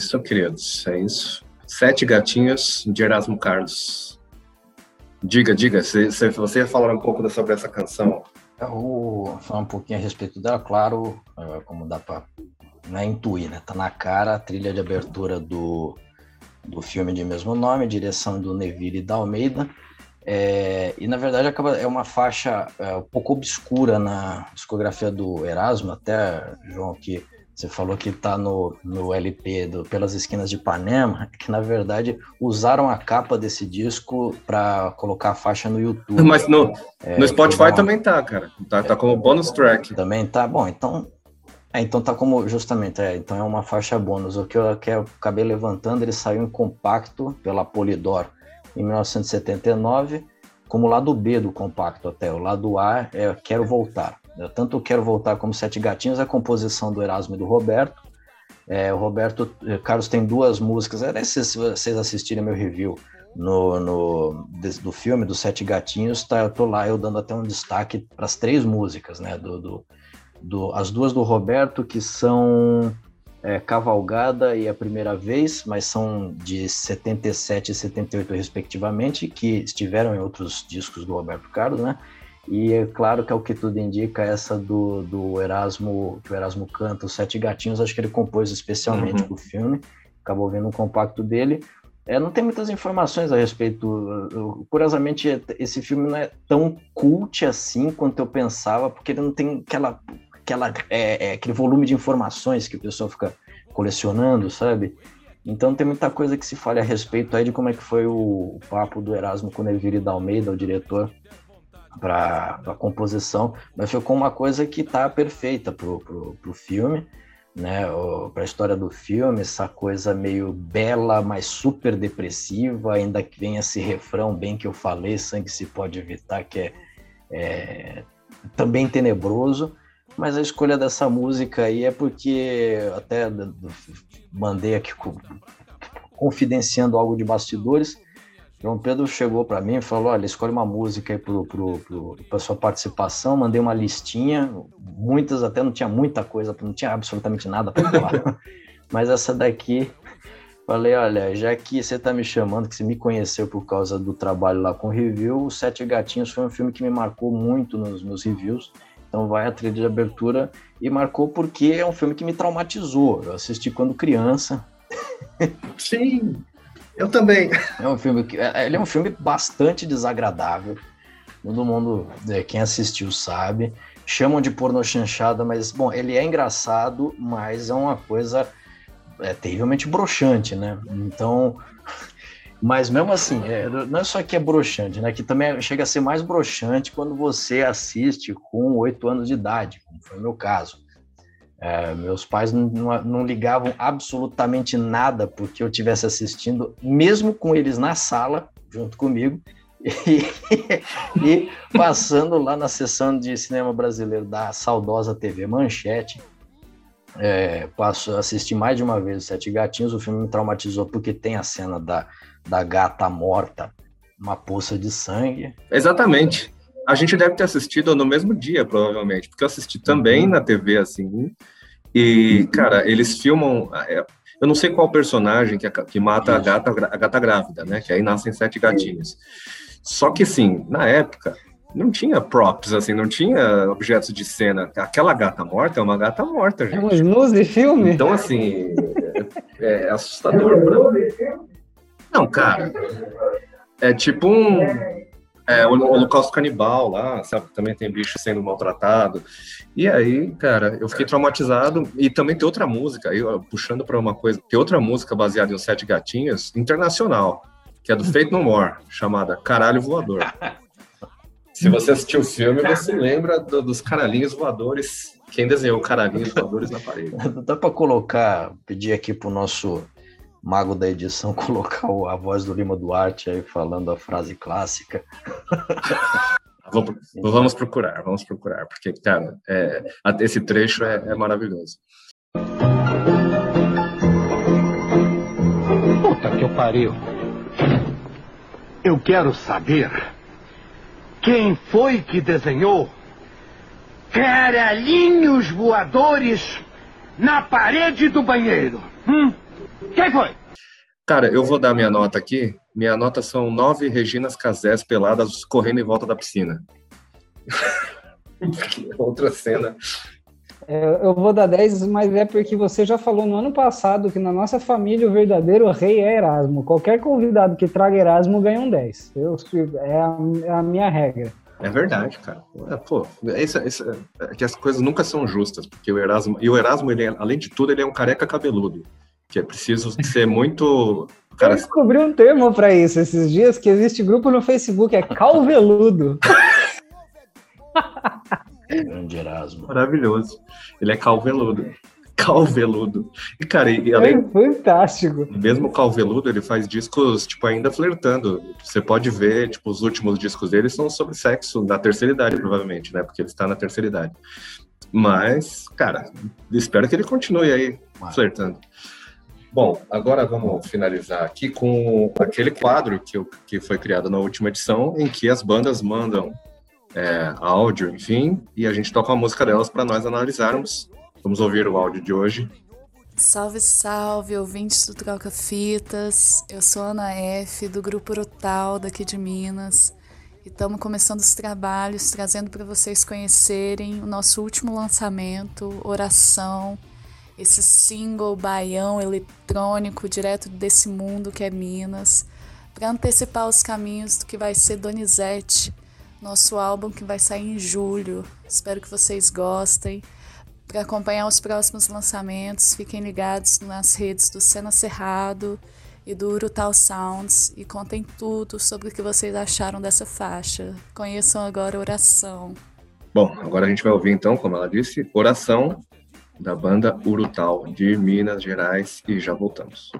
Isso, queridos. É isso. Sete Gatinhos de Erasmo Carlos. Diga, diga, se, se você falar um pouco sobre essa canção. Eu vou falar um pouquinho a respeito dela, claro, é, como dá para né, intuir, né? Tá na cara a trilha de abertura do, do filme de mesmo nome, direção do Neville da Almeida. É, e na verdade acaba, é uma faixa é, um pouco obscura na discografia do Erasmo, até, João, que você falou que está no, no LP do Pelas Esquinas de Ipanema, [LAUGHS] que na verdade usaram a capa desse disco para colocar a faixa no YouTube. Mas no, é, no Spotify uma... também tá, cara. Tá, tá como bônus track. Também tá. Bom, então. É, então tá como justamente, é, então é uma faixa bônus. O que eu, que eu acabei levantando, ele saiu em compacto pela Polydor em 1979, como lado B do compacto até. O lado A é Quero Voltar. Eu tanto Quero Voltar como Sete Gatinhos, a composição do Erasmo e do Roberto. É, o Roberto eh, Carlos tem duas músicas, é, se vocês assistirem meu review no, no, do filme dos Sete Gatinhos, tá, eu tô lá eu dando até um destaque para as três músicas, né? Do, do, do, as duas do Roberto, que são é, Cavalgada e A Primeira Vez, mas são de 77 e 78 respectivamente, que estiveram em outros discos do Roberto Carlos, né? E é claro que é o que tudo indica, essa do, do Erasmo, que o Erasmo canta, Os Sete Gatinhos, acho que ele compôs especialmente uhum. para o filme, acabou vendo um compacto dele. É, não tem muitas informações a respeito. Curiosamente, esse filme não é tão cult assim quanto eu pensava, porque ele não tem aquela, aquela, é, é, aquele volume de informações que o pessoal fica colecionando, sabe? Então tem muita coisa que se fale a respeito aí de como é que foi o, o papo do Erasmo com o Neville da Almeida, o diretor, para a composição, mas ficou uma coisa que tá perfeita pro, pro filme, né? Para a história do filme, essa coisa meio bela, mas super depressiva, ainda que vem esse refrão bem que eu falei, sangue se pode evitar, que é, é também tenebroso, Mas a escolha dessa música aí é porque até mandei aqui confidenciando algo de bastidores. João Pedro chegou para mim e falou: Olha, escolhe uma música aí para sua participação. Mandei uma listinha, muitas até não tinha muita coisa, não tinha absolutamente nada para falar. [LAUGHS] Mas essa daqui, falei: Olha, já que você está me chamando, que você me conheceu por causa do trabalho lá com review, o Sete Gatinhos foi um filme que me marcou muito nos meus reviews. Então vai a trilha de abertura e marcou porque é um filme que me traumatizou. Eu assisti quando criança. Sim, eu também. É um filme que é, ele é um filme bastante desagradável. Todo mundo, é, quem assistiu sabe. Chamam de porno chanchada, mas bom, ele é engraçado, mas é uma coisa é, terrivelmente broxante, né? Então, [LAUGHS] mas mesmo assim, é, não é só que é broxante, né? Que também chega a ser mais broxante quando você assiste com oito anos de idade, como foi o meu caso. É, meus pais não, não, ligavam absolutamente nada porque eu estivesse assistindo, mesmo com eles na sala, junto comigo, [LAUGHS] e, e, passando lá na sessão de cinema brasileiro da saudosa TV Manchete. É, passo, assisti mais de uma vez Sete Gatinhos, o filme me traumatizou porque tem a cena da, da gata morta, uma poça de sangue. Exatamente. A gente deve ter assistido no mesmo dia, provavelmente, porque eu assisti também uhum. na TV, assim. E, cara, eles filmam. É, eu não sei qual personagem que, que mata a gata, a gata grávida, né? Que aí nascem sete gatinhos. Só que, assim, na época, não tinha props, assim, não tinha objetos de cena. Aquela gata morta é uma gata morta, gente. É uma luz de filme? Então, assim, é, é assustador. Pra... Não, cara. É tipo um. É, o Holocausto Canibal lá, sabe? Também tem bicho sendo maltratado. E aí, cara, eu fiquei traumatizado. E também tem outra música, aí, puxando para uma coisa, tem outra música baseada em Sete Gatinhos, internacional, que é do Fate No More, chamada Caralho Voador. [LAUGHS] Se você assistiu o filme, você lembra do, dos caralhinhos voadores. Quem desenhou caralhinhos voadores na parede? Dá para colocar, pedir aqui pro nosso mago da edição [LAUGHS] colocar a voz do Lima Duarte aí falando a frase clássica. [LAUGHS] vamos procurar, vamos procurar, porque, cara, é, esse trecho é, é maravilhoso. Puta que eu pariu. Eu quero saber quem foi que desenhou caralhinhos voadores na parede do banheiro. Hum? Quem foi? Cara, eu vou dar minha nota aqui. Minha nota são nove Reginas Casés peladas correndo em volta da piscina. [LAUGHS] Outra cena. É, eu vou dar 10, mas é porque você já falou no ano passado que na nossa família o verdadeiro rei é Erasmo. Qualquer convidado que traga Erasmo ganha um 10. Eu, é, a, é a minha regra. É verdade, cara. É, pô, esse, esse, é que as coisas nunca são justas, porque o Erasmo, e o Erasmo, ele, é, além de tudo, ele é um careca cabeludo que é preciso ser muito. Cara... Eu descobri um termo para isso esses dias, que existe grupo no Facebook, é calveludo. Grande Erasmo. Maravilhoso. Ele é calveludo. Calveludo. E, cara, e, além. É fantástico. Mesmo calveludo, ele faz discos, tipo, ainda flertando. Você pode ver, tipo, os últimos discos dele são sobre sexo, na terceira idade, provavelmente, né? Porque ele está na terceira idade. Mas, cara, espero que ele continue aí flertando. Bom, agora vamos finalizar aqui com aquele quadro que, que foi criado na última edição, em que as bandas mandam é, áudio, enfim, e a gente toca a música delas para nós analisarmos. Vamos ouvir o áudio de hoje. Salve, salve, ouvintes do Troca Fitas. Eu sou Ana F, do Grupo Rotal, daqui de Minas. E estamos começando os trabalhos, trazendo para vocês conhecerem o nosso último lançamento, Oração, esse single baião eletrônico direto desse mundo que é Minas, para antecipar os caminhos do que vai ser Donizete, nosso álbum que vai sair em julho. Espero que vocês gostem. Para acompanhar os próximos lançamentos, fiquem ligados nas redes do Cena Cerrado e do Urutal Sounds e contem tudo sobre o que vocês acharam dessa faixa. Conheçam agora Oração. Bom, agora a gente vai ouvir então, como ela disse, Oração, da banda Urutal de Minas Gerais e já voltamos.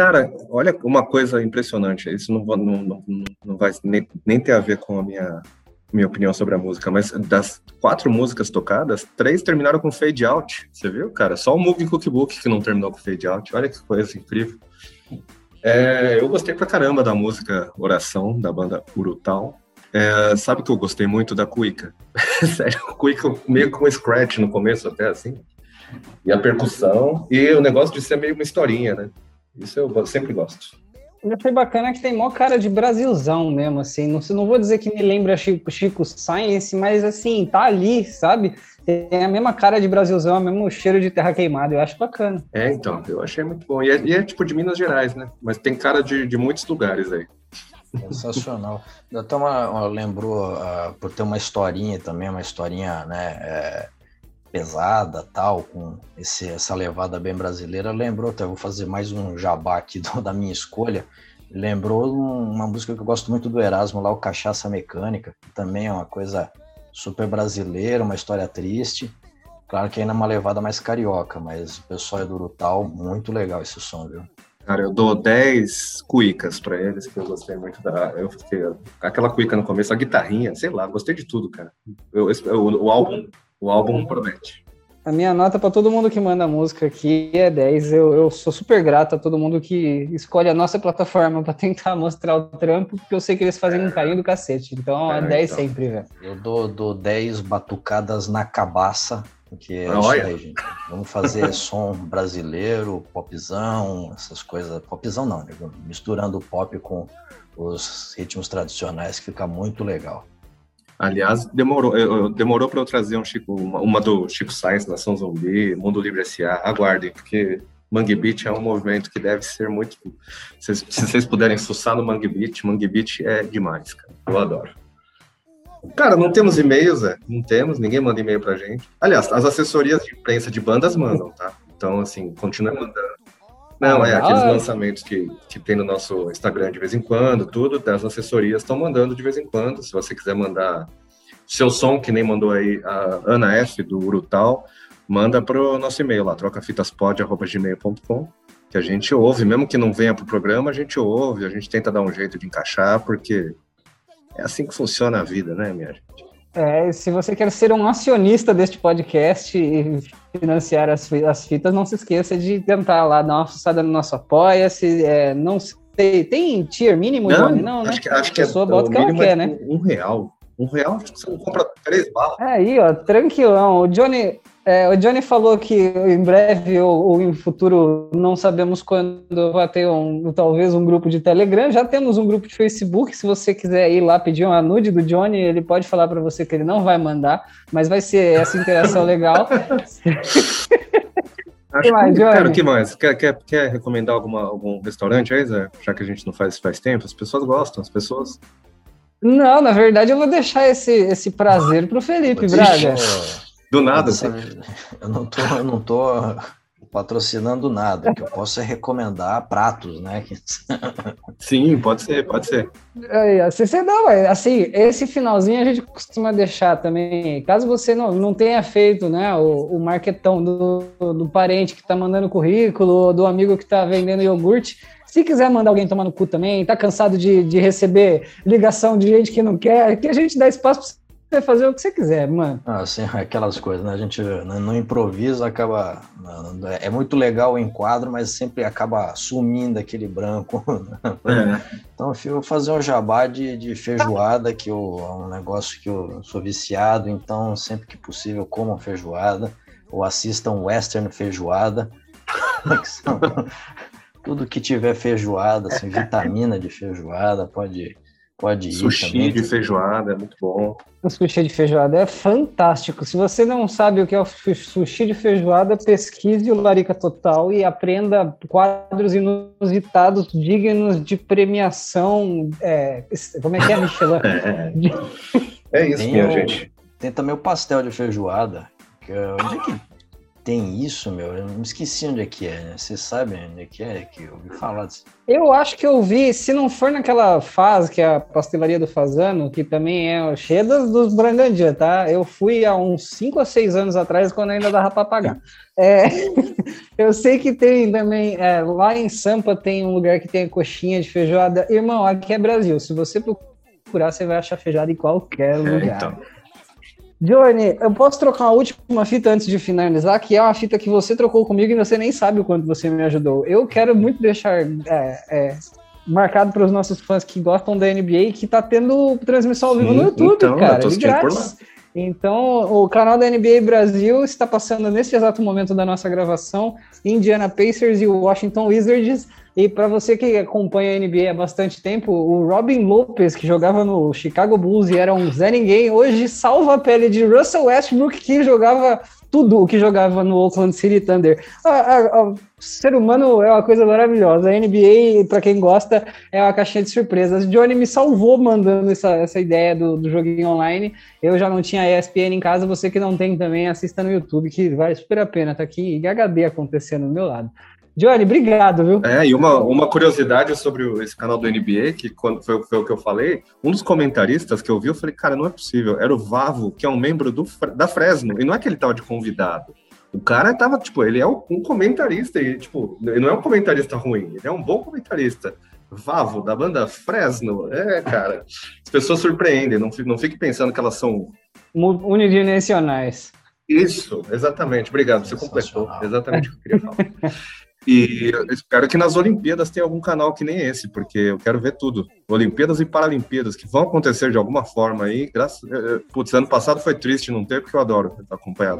Cara, olha uma coisa impressionante. Isso não, não, não, não vai nem, nem ter a ver com a minha, minha opinião sobre a música, mas das quatro músicas tocadas, três terminaram com fade out. Você viu, cara? Só o Moving Cookbook que não terminou com fade out. Olha que coisa incrível. É, eu gostei pra caramba da música Oração, da banda Urutal. É, sabe que eu gostei muito da Cuica? [LAUGHS] Sério, Cuica meio com scratch no começo até, assim. E a percussão. E o negócio de ser meio uma historinha, né? Isso eu sempre gosto. Eu achei bacana que tem mó cara de Brasilzão mesmo, assim. Não, não vou dizer que me lembra Chico, Chico Science, mas assim, tá ali, sabe? Tem a mesma cara de Brasilzão, o mesmo cheiro de terra queimada. Eu acho bacana. É, então, eu achei muito bom. E é, e é tipo de Minas Gerais, né? Mas tem cara de, de muitos lugares aí. Sensacional. Até uma, uma- lembrou, ah, por ter uma historinha também, uma historinha né, é, pesada, tal, com esse, essa levada bem brasileira, lembrou, até vou fazer mais um jabá aqui do- da minha escolha, lembrou um- uma música que eu gosto muito do Erasmo lá, o Cachaça Mecânica, que também é uma coisa super brasileira, uma história triste, claro que ainda é uma levada mais carioca, mas o pessoal é do Urutau, muito legal esse som, viu? Cara, eu dou 10 cuicas pra eles, que eu gostei muito da. Eu fiquei, aquela cuica no começo, a guitarrinha, sei lá, gostei de tudo, cara. Eu, o, o álbum, o álbum promete. A minha nota para todo mundo que manda música aqui é 10. Eu, eu sou super grato a todo mundo que escolhe a nossa plataforma para tentar mostrar o trampo, porque eu sei que eles fazem um carinho do cacete. Então é, É, 10 então. sempre, velho. Eu dou, dou 10 batucadas na cabaça, porque é Ah, isso olha. aí, gente. Vamos fazer [LAUGHS] som brasileiro, popzão, essas coisas. Popzão não, né? misturando o pop com os ritmos tradicionais, que fica muito legal. Aliás, demorou, demorou para eu trazer um Chico, uma, uma do Chico Sainz, Nação Zumbi, Mundo Livre S.A. Aguardem, porque Mangue Beat é um movimento que deve ser muito. Se, se vocês puderem sussar no Mangue Beat, Mangue Beat é demais, cara. Eu adoro. Cara, não temos e-mails, é? Não temos, ninguém manda e-mail pra gente. Aliás, as assessorias de imprensa de bandas mandam, tá? Então, assim, continue mandando. Não, é aqueles ah. lançamentos que, que tem no nosso Instagram de vez em quando, tudo, das assessorias estão mandando de vez em quando. Se você quiser mandar seu som, que nem mandou aí a Ana F, do Urutal, manda pro nosso e-mail lá, trocafitaspod.gmail.com, que a gente ouve, mesmo que não venha pro programa, a gente ouve, a gente tenta dar um jeito de encaixar, porque é assim que funciona a vida, né, minha gente? É, se você quer ser um acionista deste podcast e financiar as, as fitas, não se esqueça de tentar lá dar uma fuçada no nosso Apoia-se. é, não sei, tem tier mínimo, Johnny? Não, né? acho que, acho que a pessoa é, bota o que ela mínimo quer, é né? um real. Um real, acho que você compra três balas. Aí, ó, tranquilão. O Johnny, é, o Johnny falou que em breve ou, ou em futuro, não sabemos quando vai ter um, talvez um grupo de Telegram. Já temos um grupo de Facebook. Se você quiser ir lá pedir uma nude do Johnny, ele pode falar para você que ele não vai mandar, mas vai ser essa interação legal. [LAUGHS] Acho Que mais, cara, o que mais? Quer, quer, quer recomendar alguma, algum restaurante aí, Zé? Já que a gente não faz isso faz tempo, as pessoas gostam, as pessoas. Não, na verdade eu vou deixar esse, esse prazer pro Felipe Braga. Do nada, assim. Eu não tô, eu não tô patrocinando nada, o que eu posso é recomendar pratos, né? [LAUGHS] Sim, pode ser, pode ser. É, você não, assim, esse finalzinho a gente costuma deixar também, caso você não, não tenha feito, né, o, o marketão do, do parente que tá mandando currículo, do amigo que tá vendendo iogurte, se quiser mandar alguém tomar no cu também, tá cansado de, de receber ligação de gente que não quer, que a gente dá espaço você fazer o que você quiser, mano. Ah, sim, [LAUGHS] aquelas coisas, né? A gente no improviso acaba. É muito legal o enquadro, mas sempre acaba sumindo aquele branco. [LAUGHS] É. Então, eu vou fazer um jabá de, de feijoada, que eu, é um negócio que eu sou viciado, então sempre que possível comam feijoada ou assistam western feijoada. [LAUGHS] tudo que tiver feijoada, assim, vitamina de feijoada, pode Pode ir. Sushi também. de feijoada é muito bom. O sushi de feijoada é fantástico. Se você não sabe o que é o sushi de feijoada, pesquise o Larica Total e aprenda quadros inusitados, dignos de premiação. É, como é que é, Michelin? [LAUGHS] é. é isso, minha gente. Tem também o pastel de feijoada. Que, é, onde é que tem isso, meu? Eu me esqueci onde é que é, né? Você sabe onde é que é que eu ouvi falar disso? Eu acho que eu vi, se não for naquela fase que é a pastelaria do Fazano, que também é cheia dos, dos Brangandia, tá? Eu fui há uns 5 ou 6 anos atrás, quando ainda dava para pagar. [LAUGHS] É, [LAUGHS] eu sei que tem também, é, lá em Sampa tem um lugar que tem coxinha de feijoada. Irmão, aqui é Brasil. Se você procurar, você vai achar feijoada em qualquer é, [LAUGHS] lugar. Então. Johnny, eu posso trocar uma última fita antes de finalizar, que é uma fita que você trocou comigo e você nem sabe o quanto você me ajudou. Eu quero muito deixar é, é, marcado para os nossos fãs que gostam da NBA que tá tendo transmissão ao vivo no YouTube, então, cara, de grátis. Então, o canal da NBA Brasil está passando nesse exato momento da nossa gravação Indiana Pacers e Washington Wizards. E para você que acompanha a NBA há bastante tempo, o Robin Lopez, que jogava no Chicago Bulls e era um Zé Ninguém, hoje salva a pele de Russell Westbrook, que jogava tudo o que jogava no Oakland City Thunder. O ser humano é uma coisa maravilhosa. A NBA, para quem gosta, é uma caixinha de surpresas. Johnny me salvou mandando essa, essa ideia do, do joguinho online. Eu já não tinha ESPN em casa, você que não tem também, assista no YouTube, que vale super a pena. Tá aqui em HD acontecendo do meu lado. Johnny, obrigado, viu? É, e uma, uma curiosidade sobre esse canal do NBA, que quando foi, foi, o que eu falei, um dos comentaristas que eu vi, eu falei, cara, não é possível. Era o Vavo, que é um membro do, da Fresno, e não é que ele tava de convidado. O cara tava, tipo, ele é um comentarista, e, tipo, ele não é um comentarista ruim, ele é um bom comentarista. Vavo, da banda Fresno. É, cara, as pessoas surpreendem, não, não fique pensando que elas são... Unidimensionais. Isso, exatamente. Obrigado, você completou exatamente o que eu queria falar. [LAUGHS] E eu espero que nas Olimpíadas tenha algum canal que nem esse, porque eu quero ver tudo. Olimpíadas e Paralimpíadas, que vão acontecer de alguma forma aí. Graças, eh, eh, putz, ano passado foi triste não ter, porque eu adoro acompanhar.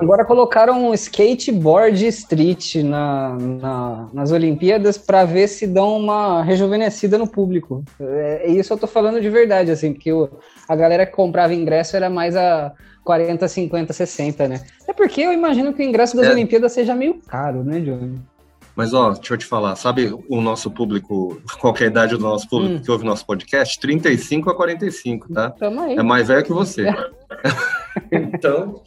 Agora colocaram um skateboard street na, na nas Olimpíadas para ver se dão uma rejuvenescida no público. É, isso eu tô falando de verdade, assim, porque o, a galera que comprava ingresso era mais a 40, 50, 60, né? É porque eu imagino que o ingresso das é. Olimpíadas seja meio caro, né, Johnny? Mas, ó, deixa eu te falar, sabe o nosso público, [LAUGHS] qual é a idade do nosso público hum. que ouve nosso podcast? 35 a 45, tá? É mais velho que você. [LAUGHS] então,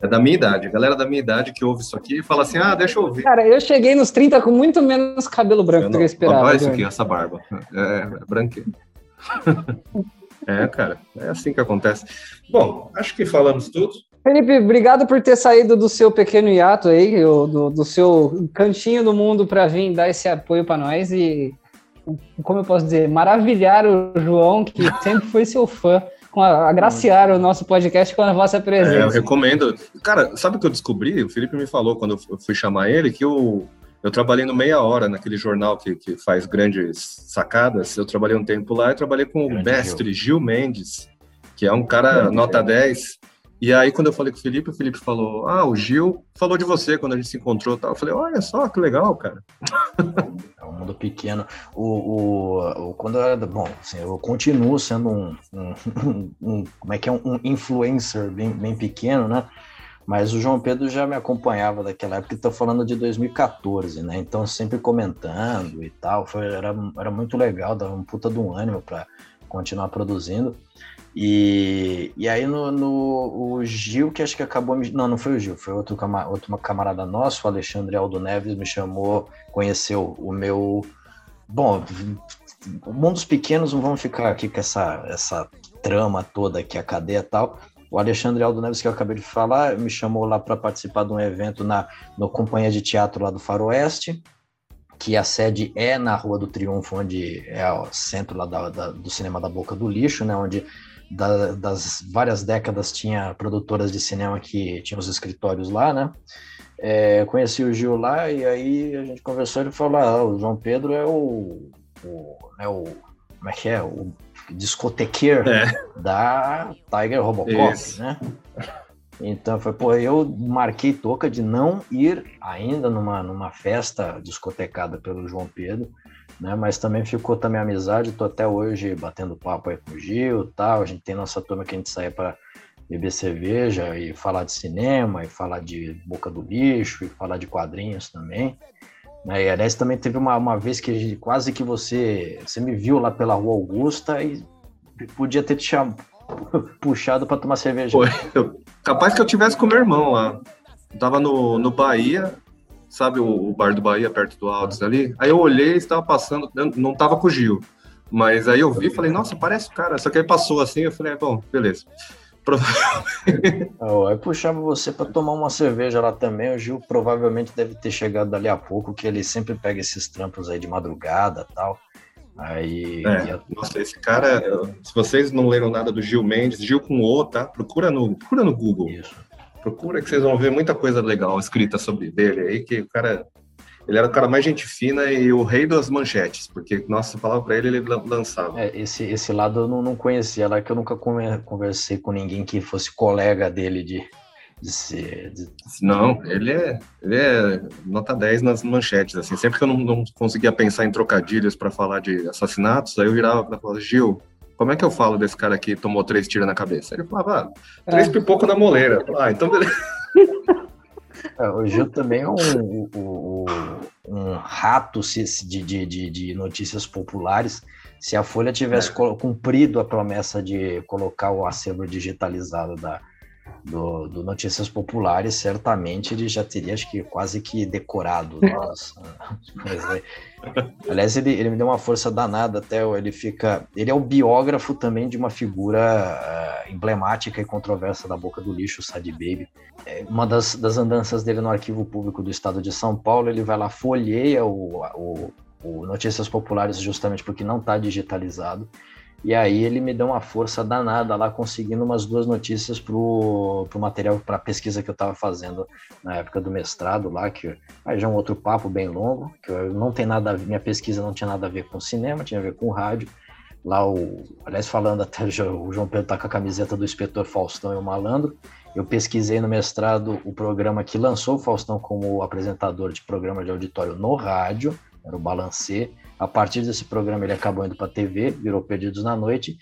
é da minha idade. A galera da minha idade que ouve isso aqui fala assim: ah, deixa eu ouvir. Cara, eu cheguei nos 30 com muito menos cabelo branco do que eu esperava. Olha isso aqui, essa barba. É, é branquinho. [LAUGHS] É, cara, é assim que acontece. Bom, acho que falamos tudo. Felipe, obrigado por ter saído do seu pequeno hiato aí, do, do seu cantinho do mundo para vir dar esse apoio para nós e, como eu posso dizer, maravilhar o João, que [LAUGHS] sempre foi seu fã, com agraciar o nosso podcast com a vossa presença. É, eu recomendo. Cara, sabe o que eu descobri? O Felipe me falou quando eu fui chamar ele que o eu trabalhei no Meia Hora, naquele jornal que, que faz grandes sacadas. Eu trabalhei um tempo lá e trabalhei com Grande o mestre Gil. Gil Mendes, que é um cara nota 10. E aí, quando eu falei com o Felipe, o Felipe falou: Ah, o Gil falou de você quando a gente se encontrou. Tal. Eu falei: Olha só, que legal, cara. É um mundo pequeno. O, o, o quando eu era. Bom, assim, eu continuo sendo um, um, [LAUGHS] um, Como é que é? Um influencer bem, bem pequeno, né? Mas o João Pedro já me acompanhava daquela época, estou falando de 2014, né? Então sempre comentando e tal, foi, era, era muito legal, dava um puta de um ânimo para continuar produzindo. E, e aí no, no, o Gil, que acho que acabou me, Não, não foi o Gil, foi outro, outro camarada nosso, o Alexandre Aldo Neves, me chamou, conheceu o meu. Bom, mundos pequenos não vamos ficar aqui com essa, essa trama toda aqui, a cadeia e tal. O Alexandre Aldo Neves, que eu acabei de falar, me chamou lá para participar de um evento na no Companhia de Teatro lá do Faroeste, que a sede é na Rua do Triunfo, onde é o centro lá da, da, do cinema da Boca do Lixo, né, onde da, das várias décadas tinha produtoras de cinema que tinham os escritórios lá, né? É, conheci o Gil lá e aí a gente conversou ele falou: ah, o João Pedro é o, o, é o como é que é? O discotequeiro é. da Tiger Robocop, Isso. né? Então foi, pô, eu marquei toca de não ir ainda numa, numa festa discotecada pelo João Pedro né? Mas também ficou também amizade, tô até hoje batendo papo aí com o Gil, tal. A gente tem nossa turma que a gente sai para beber cerveja e falar de cinema e falar de Boca do Lixo e falar de quadrinhos também. Né? E aliás também teve uma, uma vez que quase que você você me viu lá pela Rua Augusta e podia ter te chamado, [LAUGHS] puxado para tomar cerveja. Foi. capaz que eu tivesse com meu irmão lá. Eu tava no, no Bahia, sabe o, o, bar do Bahia, perto do Altos ali? Aí eu olhei, estava passando, não estava com o Gil, mas aí eu vi e falei, nossa, parece o cara. Só que aí passou assim, eu falei, bom, beleza. Oh, aí puxava você para tomar uma cerveja lá também. O Gil provavelmente deve ter chegado dali a pouco, que ele sempre pega esses trampos aí de madrugada tal. Aí. É, Nossa, esse cara, se vocês não leram nada do Gil Mendes, Gil com O, tá? Procura no, procura no Google. Isso. Procura que vocês vão ver muita coisa legal escrita sobre dele aí, que o cara. Ele era o cara mais gente fina e o rei das manchetes, porque, nossa, você falava pra ele, ele lançava. É, esse, esse lado eu não, não conhecia, lá que eu nunca conversei com ninguém que fosse colega dele de, de ser. De... Não, ele é, ele é nota 10 nas manchetes, assim. Sempre que eu não, não conseguia pensar em trocadilhos para falar de assassinatos, aí eu virava para falar, Gil, como é que eu falo desse cara que tomou três tiros na cabeça? Ele falava, ah, três é. pipocos na moleira. Ah, então beleza. [LAUGHS] É, o Gil também é um, um, um rato de, de, de, notícias populares. Se a Folha tivesse é. cumprido a promessa de colocar o acervo digitalizado da, do, do, Notícias Populares, certamente ele já teria, acho que, quase que decorado. [LAUGHS] Nossa. [LAUGHS] É. Aliás, ele, ele me deu uma força danada até, ele fica... Ele é o biógrafo também de uma figura uh, emblemática e controversa da Boca do Lixo, o Sad Baby. É, uma das, das andanças dele no Arquivo Público do Estado de São Paulo, ele vai lá, folheia o, o, o Notícias Populares justamente porque não está digitalizado, e aí ele me deu uma força danada lá, conseguindo umas duas notícias pro, pro material, para pesquisa que eu estava fazendo na época do mestrado lá, que aí já é um outro papo bem longo, que não tem nada, minha pesquisa não tinha nada a ver com cinema, tinha a ver com rádio. Lá o, aliás, falando até [LAUGHS] o João Pedro tá com a camiseta do inspetor Faustão e o Malandro. Eu pesquisei no mestrado o programa que lançou o Faustão como apresentador de programa de auditório no rádio, era o Balancê. A partir desse programa ele acabou indo para a TV, virou Perdidos na Noite.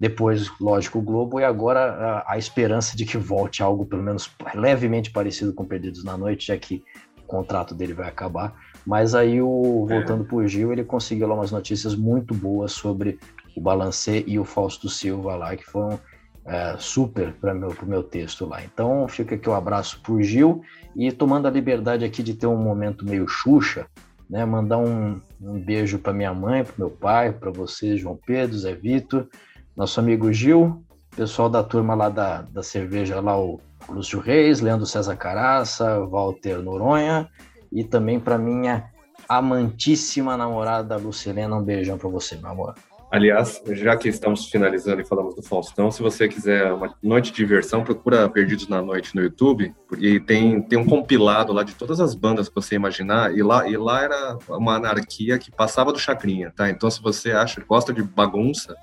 Depois, lógico, o Globo, e agora a, a, esperança de que volte algo pelo menos levemente parecido com Perdidos na Noite, já que o contrato dele vai acabar. Mas aí, o, voltando é. para o Gil, ele conseguiu lá umas notícias muito boas sobre o Balancê e o Fausto Silva lá, que foram é, super para meu, o meu texto lá. Então, fica aqui o um abraço para o Gil e tomando a liberdade aqui de ter um momento meio Xuxa, né? Mandar um, um beijo para minha mãe, para meu pai, para você, João Pedro, Zé Vitor, nosso amigo Gil, pessoal da turma lá da, da cerveja, lá o Lúcio Reis, Leandro César Caraça, Walter Noronha, e também para minha amantíssima namorada Lucilena, um beijão para você, meu amor. Aliás, já que estamos finalizando e falamos do Faustão, se você quiser uma noite de diversão, procura Perdidos na Noite no YouTube, e tem, tem um compilado lá de todas as bandas que você imaginar, e lá, e lá era uma anarquia que passava do Chacrinha, tá? Então, se você acha, gosta de bagunça,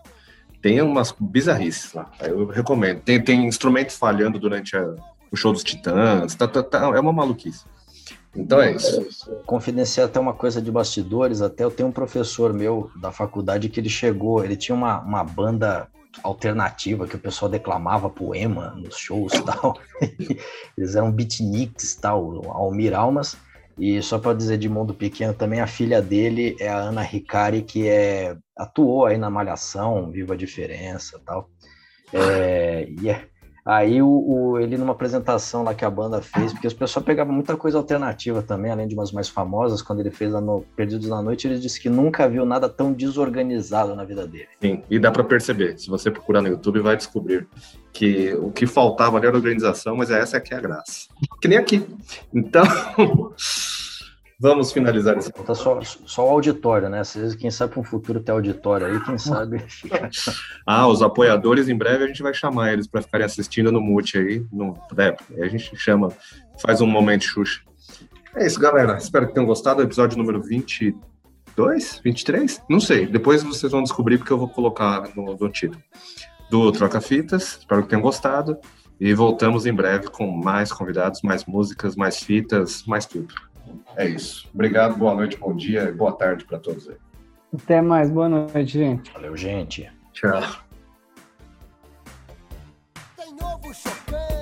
tem umas bizarrices lá, eu recomendo. Tem, tem instrumentos falhando durante a, o show dos Titãs, tá, tá, tá, é uma maluquice. Então é isso. Confidenciar até uma coisa de bastidores, até eu tenho um professor meu da faculdade que ele chegou, ele tinha uma, uma banda alternativa que o pessoal declamava poema nos shows e tal. [LAUGHS] Eles eram beatniks tal, Almir Almas. E só para dizer de mundo pequeno também, a filha dele é a Ana Ricari, que é, atuou aí na Malhação, Viva a Diferença tal. É, e é, Aí o, o, ele numa apresentação lá que a banda fez, porque as pessoas pegavam muita coisa alternativa também, além de umas mais famosas, quando ele fez lá no Perdidos na Noite, ele disse que nunca viu nada tão desorganizado na vida dele. Sim, e dá para perceber, se você procurar no YouTube vai descobrir que o que faltava ali era organização, mas essa é que é a graça. Que nem aqui. Então, [LAUGHS] Vamos finalizar esse. Tá só, só o auditório, né? Às vezes, quem sabe para um futuro ter auditório aí, quem sabe. [LAUGHS] ah, os apoiadores, em breve a gente vai chamar eles para ficarem assistindo no Mute aí. No, é, a gente chama, faz um momento Xuxa. É isso, galera. Espero que tenham gostado do episódio número 22, 23? Não sei. Depois vocês vão descobrir porque eu vou colocar no, no título. Do Troca Fitas. Espero que tenham gostado. E voltamos em breve com mais convidados, mais músicas, mais fitas, mais tudo é isso. Obrigado, boa noite, bom dia e boa tarde para todos aí. Até mais, boa noite, gente. Valeu, gente. Tchau. Tem novo chocante.